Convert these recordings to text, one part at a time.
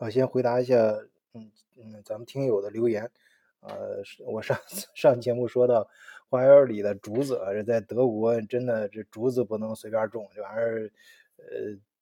我先回答一下，嗯嗯，咱们听友的留言。呃，我上上节目说到，花园里的竹子，这在德国真的这竹子不能随便种，这玩意儿呃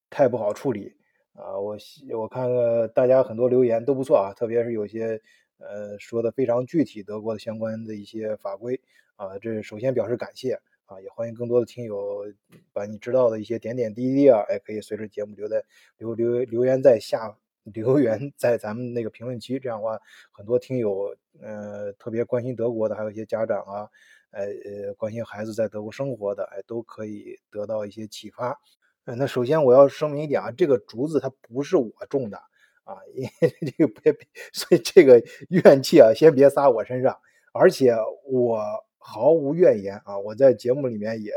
太不好处理啊。我我看大家很多留言都不错啊，特别是有些呃说的非常具体，德国的相关的一些法规啊，这首先表示感谢啊，也欢迎更多的听友把你知道的一些点点滴滴啊，哎，可以随着节目留在留留留言在下。留言在咱们那个评论区，这样的话，很多听友，呃，特别关心德国的，还有一些家长啊，呃呃，关心孩子在德国生活的，哎，都可以得到一些启发。呃，那首先我要声明一点啊，这个竹子它不是我种的啊，因为 这个别，所以这个怨气啊，先别撒我身上。而且我毫无怨言啊，我在节目里面也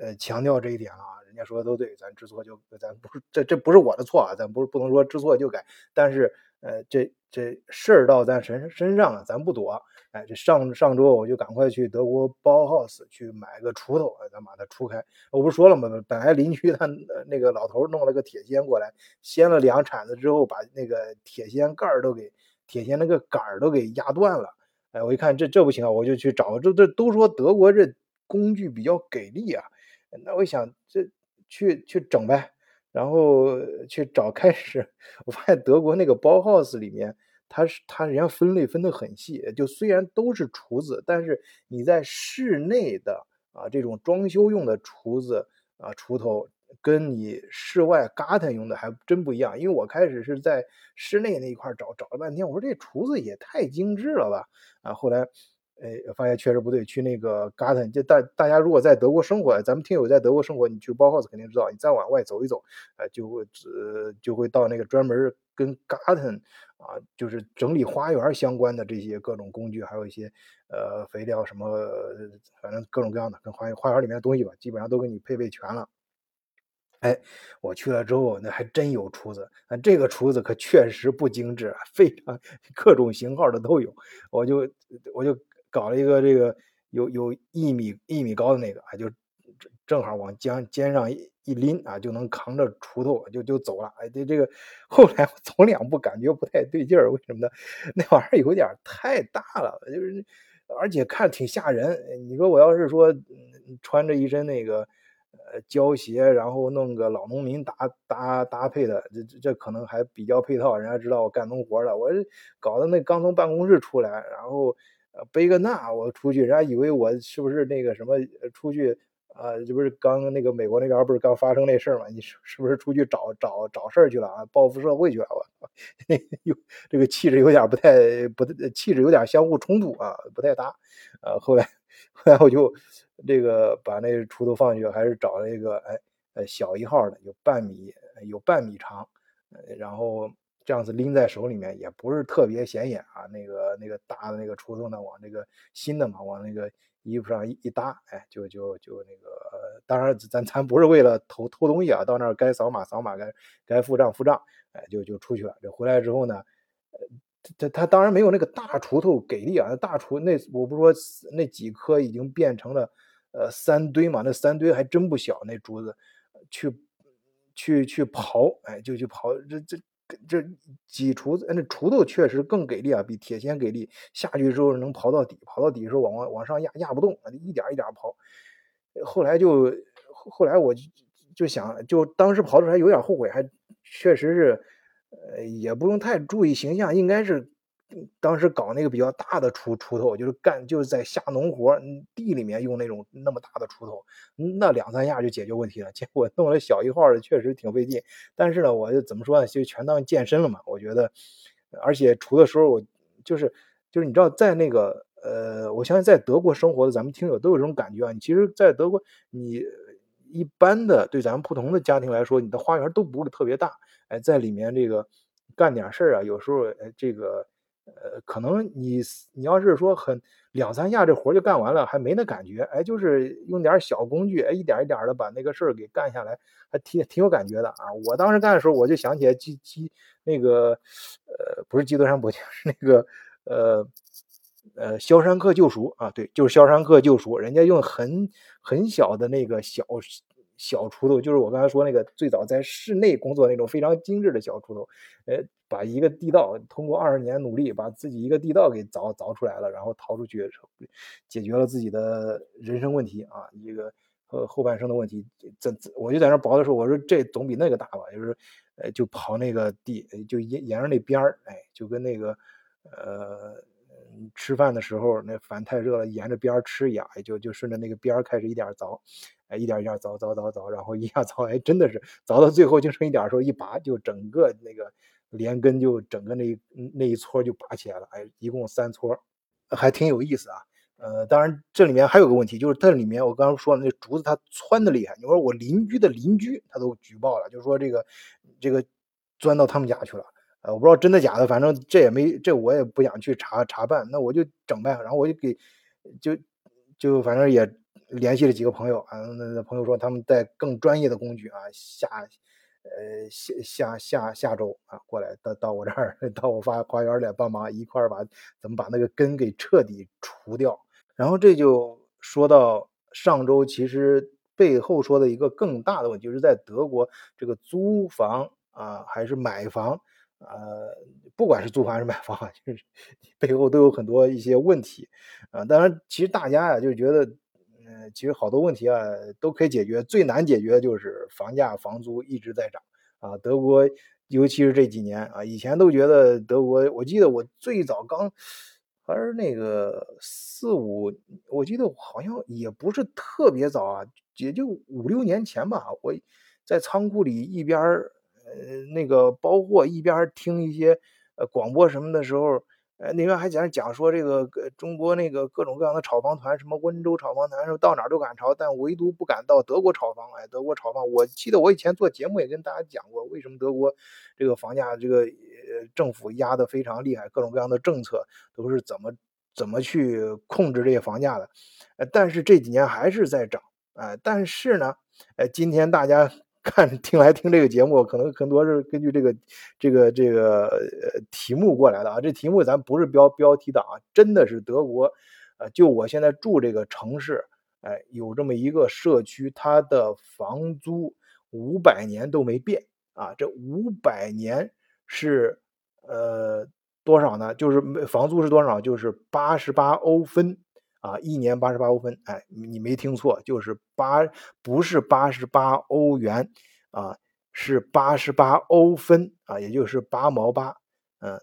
呃强调这一点了。家说的都对，咱知错就咱不是这这不是我的错啊，咱不是不能说知错就改，但是呃这这事儿到咱身身上了，咱不躲。哎，这上上周我就赶快去德国包 house 去买个锄头，咱把它锄开。我不是说了吗？本来邻居他那个老头弄了个铁锨过来，掀了两铲子之后，把那个铁锨盖儿都给铁锨那个杆儿都给压断了。哎，我一看这这不行啊，我就去找。这这都说德国这工具比较给力啊，那我一想这。去去整呗，然后去找开始，我发现德国那个包 house 里面，它是它人家分类分得很细，就虽然都是厨子，但是你在室内的啊这种装修用的厨子啊锄头，跟你室外 garden 用的还真不一样。因为我开始是在室内那一块找找了半天，我说这厨子也太精致了吧啊，后来。哎，发现确实不对。去那个 Garten，就大大家如果在德国生活，咱们听友在德国生活，你去包 house 肯定知道。你再往外走一走，呃，就会呃就会到那个专门跟 Garten 啊，就是整理花园相关的这些各种工具，还有一些呃肥料什么，反正各种各样的跟花花园里面的东西吧，基本上都给你配备全了。哎，我去了之后，那还真有厨子，啊，这个厨子可确实不精致，非常各种型号的都有，我就我就。搞了一个这个有有一米一米高的那个啊，就正好往肩肩上一一拎啊，就能扛着锄头就就走了。哎，这这个后来我走两步感觉不太对劲儿，为什么呢？那玩意儿有点太大了，就是而且看挺吓人。你说我要是说穿着一身那个呃胶鞋，然后弄个老农民搭搭搭配的，这这可能还比较配套，人家知道我干农活的。我搞的那刚从办公室出来，然后。背个那我出去，人家以为我是不是那个什么出去啊？这不是刚那个美国那边不是刚发生那事儿吗？你是是不是出去找找找事儿去了啊？报复社会去了？我 有这个气质有点不太不气质有点相互冲突啊，不太搭。呃，后来后来我就这个把那锄头放去，还是找了一个哎呃小一号的，有半米有半米长，然后。这样子拎在手里面也不是特别显眼啊，那个那个大的那个锄头呢，往那个新的嘛，往那个衣服上一一搭，哎，就就就那个，当然咱咱不是为了偷偷东西啊，到那儿该扫码扫码，该该付账付账，哎，就就出去了。这回来之后呢，呃，他他当然没有那个大锄头给力啊，那大锄那我不是说那几颗已经变成了呃三堆嘛，那三堆还真不小，那竹子去去去刨，哎，就去刨这这。这几锄子，那锄头确实更给力啊，比铁锨给力。下去之后能刨到底，刨到底的时候往往往上压，压不动，一点一点刨。后来就后来我就就想，就当时刨出来有点后悔，还确实是，呃，也不用太注意形象，应该是。当时搞那个比较大的锄锄头，就是干就是在下农活，地里面用那种那么大的锄头，那两三下就解决问题了。结果弄了小一号的，确实挺费劲。但是呢，我就怎么说呢，就全当健身了嘛。我觉得，而且锄的时候，我就是就是你知道，在那个呃，我相信在德国生活的咱们听友都有这种感觉啊。你其实，在德国，你一般的对咱们普通的家庭来说，你的花园都不是特别大，哎，在里面这个干点事儿啊，有时候这个。呃，可能你你要是说很两三下这活就干完了，还没那感觉，哎，就是用点小工具，哎，一点一点的把那个事儿给干下来，还挺挺有感觉的啊。我当时干的时候，我就想起来基基那个，呃，不是基督山伯爵，是那个呃呃《肖申克救赎》啊，对，就是《肖申克救赎》，人家用很很小的那个小小锄头，就是我刚才说那个最早在室内工作那种非常精致的小锄头，呃，把一个地道通过二十年努力，把自己一个地道给凿凿出来了，然后逃出去，解决了自己的人生问题啊，一个呃后半生的问题。这我就在那刨的时候，我说这总比那个大吧，就是呃就刨那个地，就沿沿着那边儿，哎，就跟那个呃。吃饭的时候，那饭太热了，沿着边儿吃一样，哎，就就顺着那个边儿开始一点凿，哎，一点一点凿凿凿凿，然后一下凿，哎，真的是凿到最后就剩一点的时候，一拔就整个那个连根就整个那一那一撮就拔起来了，哎，一共三撮，还挺有意思啊。呃，当然这里面还有个问题，就是这里面我刚刚说的那竹子它窜的厉害，你说我邻居的邻居他都举报了，就说这个这个钻到他们家去了。呃，我不知道真的假的，反正这也没这我也不想去查查办，那我就整呗。然后我就给就就反正也联系了几个朋友啊，那那朋友说他们带更专业的工具啊，下呃下下下下周啊过来到到我这儿 到我花花园里帮忙一块儿把怎么把那个根给彻底除掉。然后这就说到上周，其实背后说的一个更大的问题，就是在德国这个租房啊还是买房。呃，不管是租房还是买房，就是 背后都有很多一些问题啊。当然，其实大家呀就觉得，嗯，其实好多问题啊都可以解决，最难解决的就是房价、房租一直在涨啊。德国，尤其是这几年啊，以前都觉得德国，我记得我最早刚还是那个四五，我记得好像也不是特别早啊，也就五六年前吧，我在仓库里一边呃，那个包货一边听一些呃广播什么的时候，呃那边还讲讲说这个中国那个各种各样的炒房团，什么温州炒房团，到哪都敢炒，但唯独不敢到德国炒房。哎，德国炒房，我记得我以前做节目也跟大家讲过，为什么德国这个房价这个呃政府压得非常厉害，各种各样的政策都是怎么怎么去控制这些房价的。呃，但是这几年还是在涨，哎，但是呢，呃，今天大家。看 听来听这个节目，可能很多是根据这个这个这个呃题目过来的啊。这题目咱不是标标题党啊，真的是德国，呃，就我现在住这个城市，哎，有这么一个社区，它的房租五百年都没变啊。这五百年是呃多少呢？就是房租是多少？就是八十八欧分。啊，一年八十八欧分，哎，你没听错，就是八，不是八十八欧元啊，是八十八欧分啊，也就是八毛八，嗯，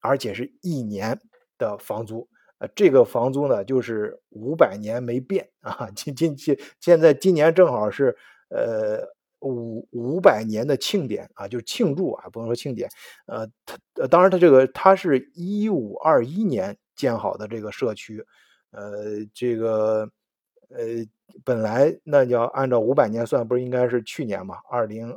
而且是一年的房租，呃，这个房租呢，就是五百年没变 啊，今今今现在今年正好是呃五五百年的庆典啊，就是庆祝啊，不能说庆典，呃，它当然它这个它是一五二一年建好的这个社区。呃，这个，呃，本来那要按照五百年算，不是应该是去年嘛？二零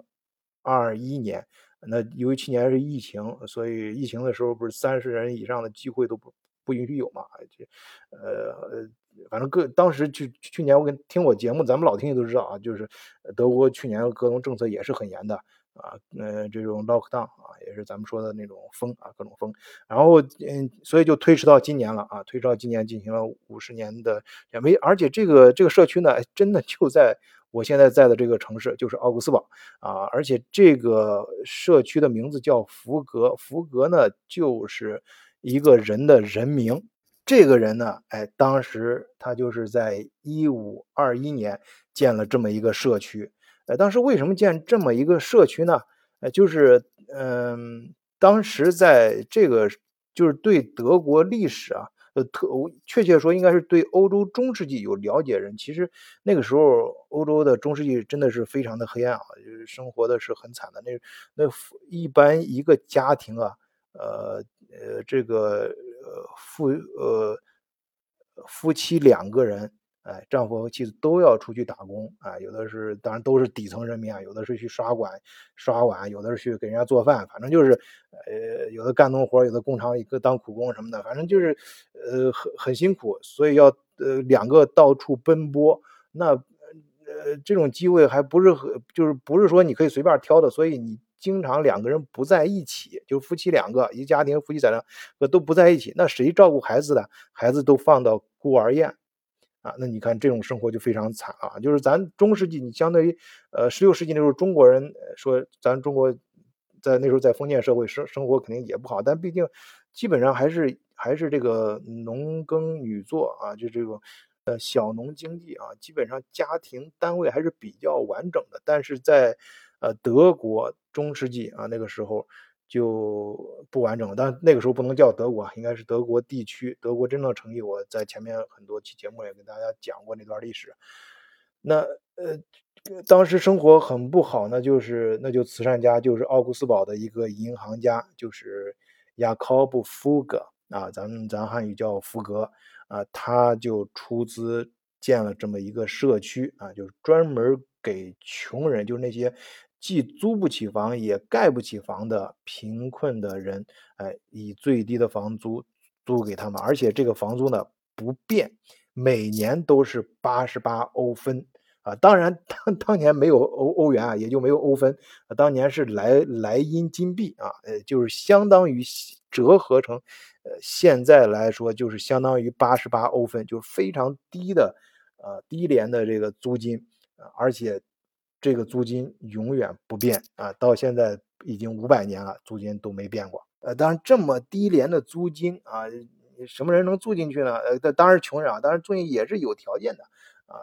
二一年，那由于去年是疫情，所以疫情的时候不是三十人以上的机会都不不允许有嘛？这，呃，反正各当时去去年我跟听我节目，咱们老听友都知道啊，就是德国去年各种政策也是很严的。啊，呃，这种 lockdown 啊，也是咱们说的那种封啊，各种封，然后嗯，所以就推迟到今年了啊，推迟到今年进行了五十年的也没，而且这个这个社区呢，真的就在我现在在的这个城市，就是奥古斯堡啊，而且这个社区的名字叫福格，福格呢就是一个人的人名，这个人呢，哎，当时他就是在一五二一年建了这么一个社区。呃，当时为什么建这么一个社区呢？呃，就是，嗯，当时在这个就是对德国历史啊，呃，特确切说应该是对欧洲中世纪有了解人。其实那个时候欧洲的中世纪真的是非常的黑暗啊，就是生活的是很惨的。那那一般一个家庭啊，呃呃，这个呃夫呃夫妻两个人。哎，丈夫和妻子都要出去打工啊，有的是，当然都是底层人民啊，有的是去刷碗、刷碗，有的是去给人家做饭，反正就是，呃，有的干农活，有的工厂里当苦工什么的，反正就是，呃，很很辛苦，所以要呃两个到处奔波，那呃这种机会还不是很，就是不是说你可以随便挑的，所以你经常两个人不在一起，就夫妻两个一家庭夫妻在那都不在一起，那谁照顾孩子的？孩子都放到孤儿院。啊，那你看这种生活就非常惨啊！就是咱中世纪，你相当于呃十六世纪那时候中国人说，咱中国在那时候在封建社会生生活肯定也不好，但毕竟基本上还是还是这个农耕女作啊，就这种呃小农经济啊，基本上家庭单位还是比较完整的。但是在呃德国中世纪啊那个时候。就不完整，但那个时候不能叫德国，应该是德国地区。德国真正成立，我在前面很多期节目也跟大家讲过那段历史。那呃，当时生活很不好那，就是那就慈善家，就是奥古斯堡的一个银行家，就是雅考布·福格啊，咱们咱汉语叫福格啊，他就出资建了这么一个社区啊，就是专门给穷人，就是那些。既租不起房也盖不起房的贫困的人，哎，以最低的房租租给他们，而且这个房租呢不变，每年都是八十八欧分啊。当然，当当年没有欧欧元啊，也就没有欧分，当年是莱莱茵金币啊，呃，就是相当于折合成，呃，现在来说就是相当于八十八欧分，就是非常低的，呃，低廉的这个租金啊，而且。这个租金永远不变啊，到现在已经五百年了，租金都没变过。呃，当然这么低廉的租金啊，什么人能住进去呢？呃，当然穷人啊，当然住进也是有条件的啊。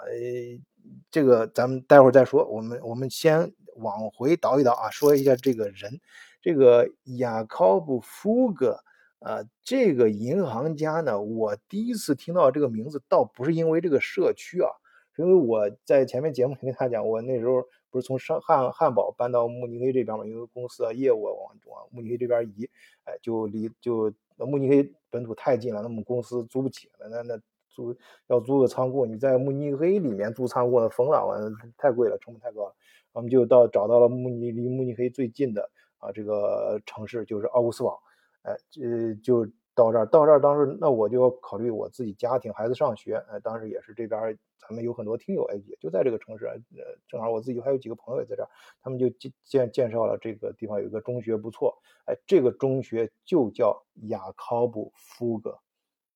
这个咱们待会儿再说，我们我们先往回倒一倒啊，说一下这个人，这个雅考布·福格啊，这个银行家呢，我第一次听到这个名字，倒不是因为这个社区啊。因为我在前面节目里跟他讲，我那时候不是从上汉汉堡搬到慕尼黑这边嘛，因为公司啊业务往往慕尼黑这边移，哎，就离就慕尼黑本土太近了，那么公司租不起，那那租要租个仓库，你在慕尼黑里面租仓库那疯了，完太贵了，成本太高了，我们就到找到了慕尼离慕尼黑最近的啊这个城市就是奥古斯堡，哎，这就。到这儿，到这儿，当时那我就要考虑我自己家庭、孩子上学。呃，当时也是这边咱们有很多听友，哎，也就在这个城市。呃，正好我自己还有几个朋友也在这儿，他们就介介介绍了这个地方有一个中学不错。哎，这个中学就叫雅考布·夫格，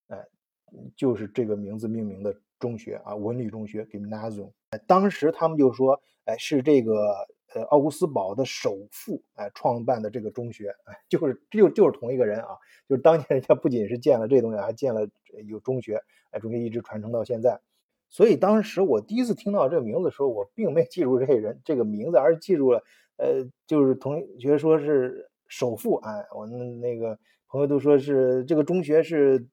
哎，就是这个名字命名的中学啊，文理中学 Gymnasium。当时他们就说，哎，是这个。呃，奥古斯堡的首富哎创办的这个中学哎，就是就就是同一个人啊，就是当年人家不仅是建了这东西，还建了有中学哎，中学一直传承到现在。所以当时我第一次听到这个名字的时候，我并没记住这个人这个名字，而是记住了呃，就是同学说是首富哎，我们那个朋友都说是这个中学是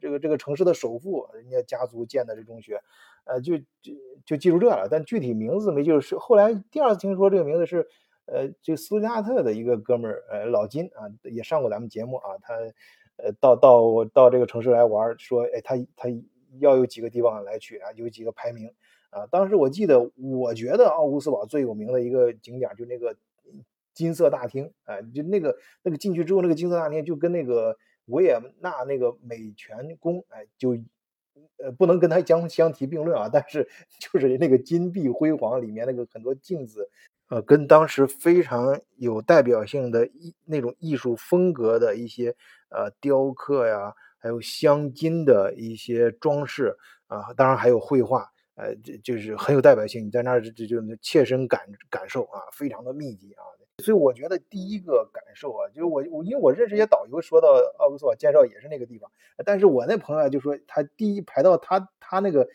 这个这个城市的首富，人家家族建的这中学。呃，就就就记住这了，但具体名字没记住。是后来第二次听说这个名字是，呃，这斯图加特的一个哥们儿，呃，老金啊，也上过咱们节目啊。他，呃，到到到这个城市来玩，说，哎，他他要有几个地方来去啊，有几个排名啊。当时我记得，我觉得奥古斯堡最有名的一个景点就那个金色大厅，哎，就那个那个进去之后，那个金色大厅就跟那个维也纳那个美泉宫，哎，就。呃，不能跟它相相提并论啊，但是就是那个金碧辉煌，里面那个很多镜子，呃，跟当时非常有代表性的艺那种艺术风格的一些呃雕刻呀，还有镶金的一些装饰啊，当然还有绘画，呃，这就是很有代表性。你在那儿这就切身感感受啊，非常的密集啊。所以我觉得第一个感受啊，就是我我因为我认识一些导游，说到奥古斯堡介绍也是那个地方，但是我那朋友啊就说他第一排到他他那个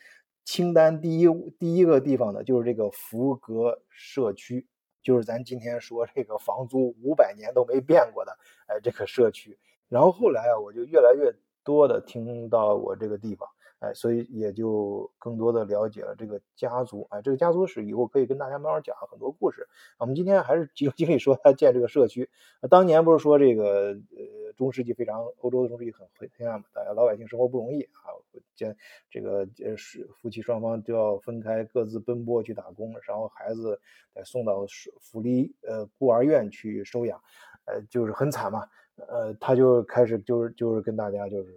清单第一第一个地方呢，就是这个福格社区，就是咱今天说这个房租五百年都没变过的，哎，这个社区。然后后来啊，我就越来越多的听到我这个地方。哎，所以也就更多的了解了这个家族。哎，这个家族史以后可以跟大家慢慢讲很多故事。我们今天还是集中精力说他建这个社区。当年不是说这个呃中世纪非常欧洲的中世纪很黑黑暗嘛，大家老百姓生活不容易啊，建这个呃是夫妻双方都要分开各自奔波去打工，然后孩子再送到福利呃孤儿院去收养，呃就是很惨嘛。呃，他就开始就是就是跟大家就是。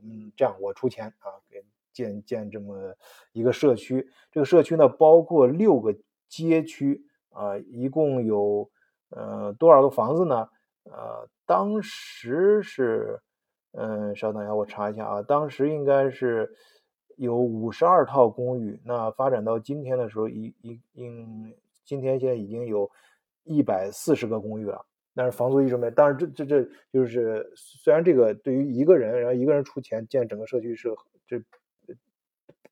我们这样，我出钱啊，给建建这么一个社区。这个社区呢，包括六个街区啊，一共有呃多少个房子呢？呃，当时是，嗯，稍等一下，我查一下啊，当时应该是有五十二套公寓，那发展到今天的时候，一一应今天现在已经有一百四十个公寓了。但是房租一直没，当然这这这就是虽然这个对于一个人，然后一个人出钱建整个社区是这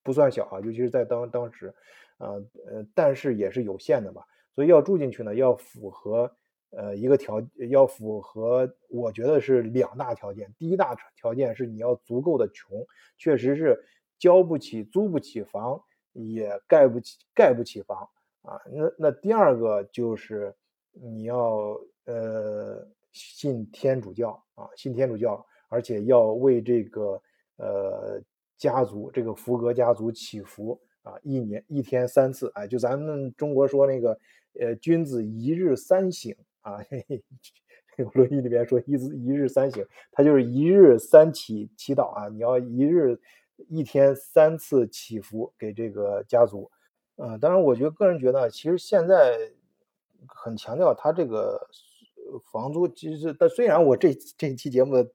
不算小啊，尤其是在当当时，啊呃，但是也是有限的吧。所以要住进去呢，要符合呃一个条，要符合我觉得是两大条件。第一大条件是你要足够的穷，确实是交不起、租不起房，也盖不起、盖不起房啊。那那第二个就是你要。呃，信天主教啊，信天主教，而且要为这个呃家族，这个福格家族祈福啊，一年一天三次，哎，就咱们中国说那个呃君子一日三省啊，《嘿嘿论语》里面说一日一日三省，他就是一日三祈祈祷啊，你要一日一天三次祈福给这个家族，嗯，当然，我觉得个人觉得，其实现在很强调他这个。房租其实，但虽然我这这期节目的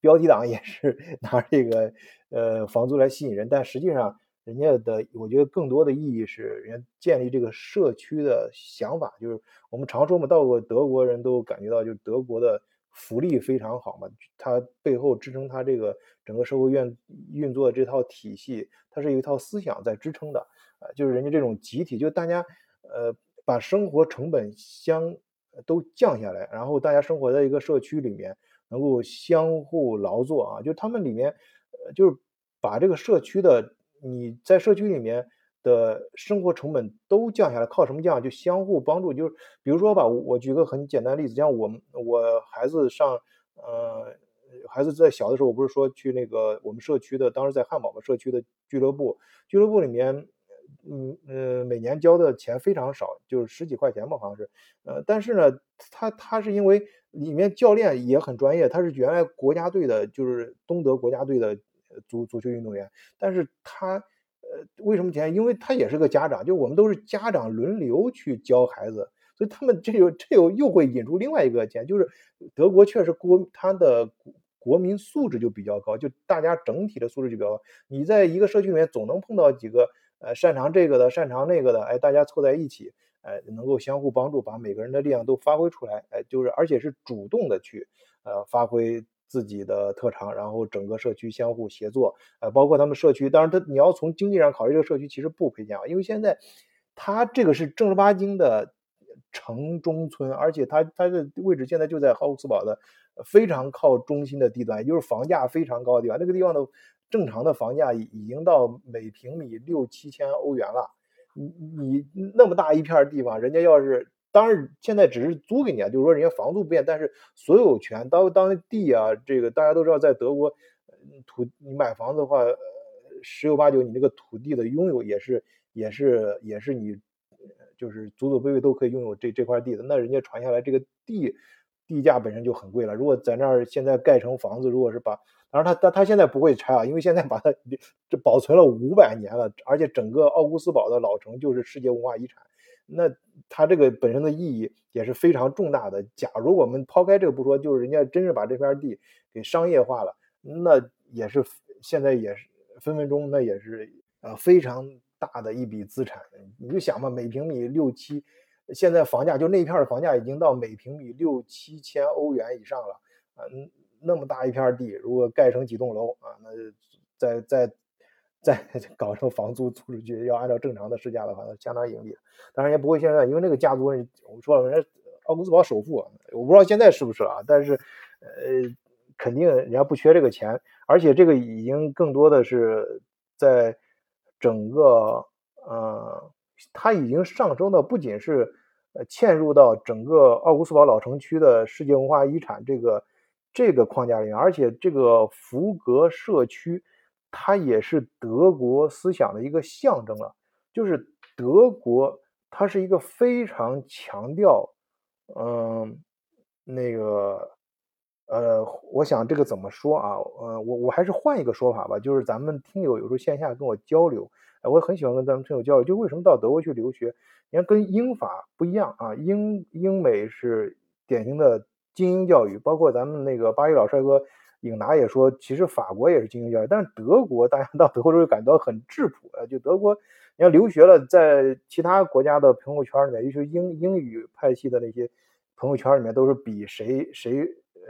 标题党也是 拿这个呃房租来吸引人，但实际上人家的我觉得更多的意义是人家建立这个社区的想法，就是我们常说嘛，到过德国人都感觉到，就是德国的福利非常好嘛，它背后支撑它这个整个社会运运作的这套体系，它是有一套思想在支撑的，呃，就是人家这种集体，就大家呃把生活成本相。都降下来，然后大家生活在一个社区里面，能够相互劳作啊，就他们里面，呃，就是把这个社区的你在社区里面的生活成本都降下来，靠什么降？就相互帮助，就是比如说吧，我举个很简单的例子，像我们我孩子上，呃，孩子在小的时候，我不是说去那个我们社区的，当时在汉堡嘛，社区的俱乐部，俱乐部里面。嗯呃，每年交的钱非常少，就是十几块钱吧，好像是。呃，但是呢，他他是因为里面教练也很专业，他是原来国家队的，就是东德国家队的足足球运动员。但是他呃，为什么钱？因为他也是个家长，就我们都是家长轮流去教孩子，所以他们这有这有又会引出另外一个钱，就是德国确实国他的国民素质就比较高，就大家整体的素质就比较高。你在一个社区里面总能碰到几个。呃，擅长这个的，擅长那个的，哎，大家凑在一起，哎，能够相互帮助，把每个人的力量都发挥出来，哎，就是而且是主动的去，呃，发挥自己的特长，然后整个社区相互协作，呃，包括他们社区，当然他你要从经济上考虑，这个社区其实不赔钱啊，因为现在他这个是正儿八经的城中村，而且他他的位置现在就在奥斯堡的非常靠中心的地段，也就是房价非常高的地方，那个地方的。正常的房价已经到每平米六七千欧元了，你你那么大一片地方，人家要是当然现在只是租给你啊，就是说人家房租不变，但是所有权当当地啊，这个大家都知道，在德国土你买房子的话，十有八九你那个土地的拥有也是也是也是你就是祖祖辈辈都可以拥有这这块地的，那人家传下来这个地地价本身就很贵了，如果在那儿现在盖成房子，如果是把当然他他他现在不会拆啊，因为现在把它这保存了五百年了，而且整个奥古斯堡的老城就是世界文化遗产，那它这个本身的意义也是非常重大的。假如我们抛开这个不说，就是人家真是把这片地给商业化了，那也是现在也是分分钟那也是呃非常大的一笔资产。你就想吧，每平米六七，现在房价就那片的房价已经到每平米六七千欧元以上了，嗯。那么大一片地，如果盖成几栋楼啊，那再再再 搞成房租租出去，要按照正常的市价的话，那相当盈利。当然也不会现在，因为那个家族，我们说了，人家奥古斯堡首富，我不知道现在是不是啊，但是呃，肯定人家不缺这个钱，而且这个已经更多的是在整个呃，它已经上升到不仅是呃嵌入到整个奥古斯堡老城区的世界文化遗产这个。这个框架里面，而且这个福格社区，它也是德国思想的一个象征了。就是德国，它是一个非常强调，嗯，那个，呃，我想这个怎么说啊？呃，我我还是换一个说法吧。就是咱们听友有时候线下跟我交流，哎，我很喜欢跟咱们听友交流。就为什么到德国去留学？你看跟英法不一样啊，英英美是典型的。精英教育，包括咱们那个巴黎老帅哥，颖达也说，其实法国也是精英教育，但是德国大家到德国之后感到很质朴啊，就德国，你要留学了，在其他国家的朋友圈里面，尤其是英英语派系的那些朋友圈里面，都是比谁谁呃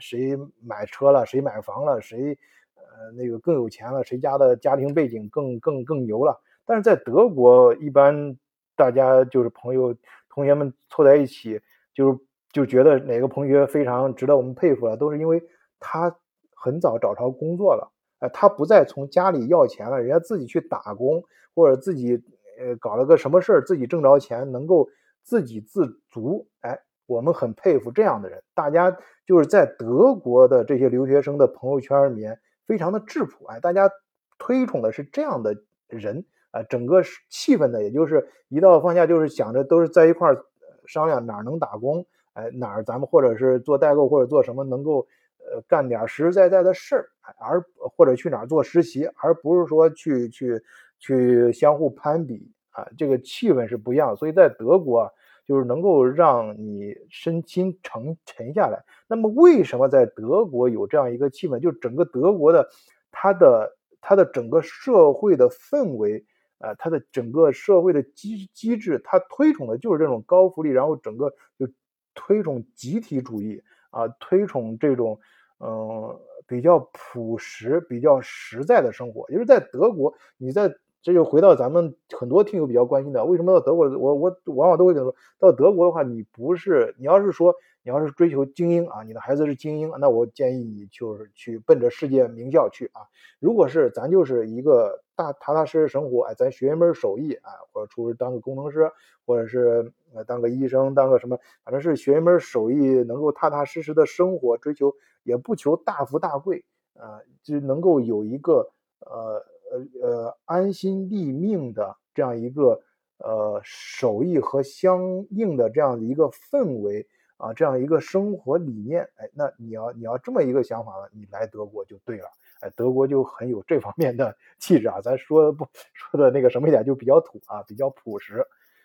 谁买车了，谁买房了，谁呃那个更有钱了，谁家的家庭背景更更更牛了。但是在德国，一般大家就是朋友同学们凑在一起，就是就觉得哪个同学非常值得我们佩服了，都是因为。他很早找着工作了，哎，他不再从家里要钱了，人家自己去打工，或者自己呃搞了个什么事儿，自己挣着钱，能够自给自足，哎，我们很佩服这样的人。大家就是在德国的这些留学生的朋友圈里面，非常的质朴，哎，大家推崇的是这样的人，啊，整个气氛呢，也就是一到放假就是想着都是在一块儿商量哪儿能打工，哎，哪儿咱们或者是做代购或者做什么能够。呃，干点实实在在的事儿，而或者去哪儿做实习，而不是说去去去相互攀比啊，这个气氛是不一样。所以在德国，就是能够让你身心沉沉下来。那么，为什么在德国有这样一个气氛？就整个德国的它的它的整个社会的氛围，呃，它的整个社会的机机制，它推崇的就是这种高福利，然后整个就推崇集体主义啊，推崇这种。嗯，比较朴实、比较实在的生活，就是在德国，你在这就回到咱们很多听友比较关心的，为什么到德国？我我往往都会跟他说，到德国的话，你不是你要是说你要是追求精英啊，你的孩子是精英，那我建议你就是去奔着世界名校去啊。如果是咱就是一个大踏踏实实生活，哎，咱学一门手艺啊，或者出去当个工程师，或者是呃当个医生，当个什么，反正是学一门手艺，能够踏踏实实的生活，追求也不求大富大贵啊，就能够有一个呃呃呃安心立命的这样一个呃手艺和相应的这样的一个氛围啊，这样一个生活理念，哎，那你要你要这么一个想法了，你来德国就对了。哎，德国就很有这方面的气质啊，咱说不说的那个什么一点，就比较土啊，比较朴实。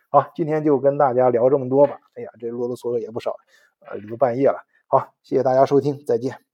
好，今天就跟大家聊这么多吧。哎呀，这啰啰嗦嗦也不少，呃，都半夜了。好，谢谢大家收听，再见。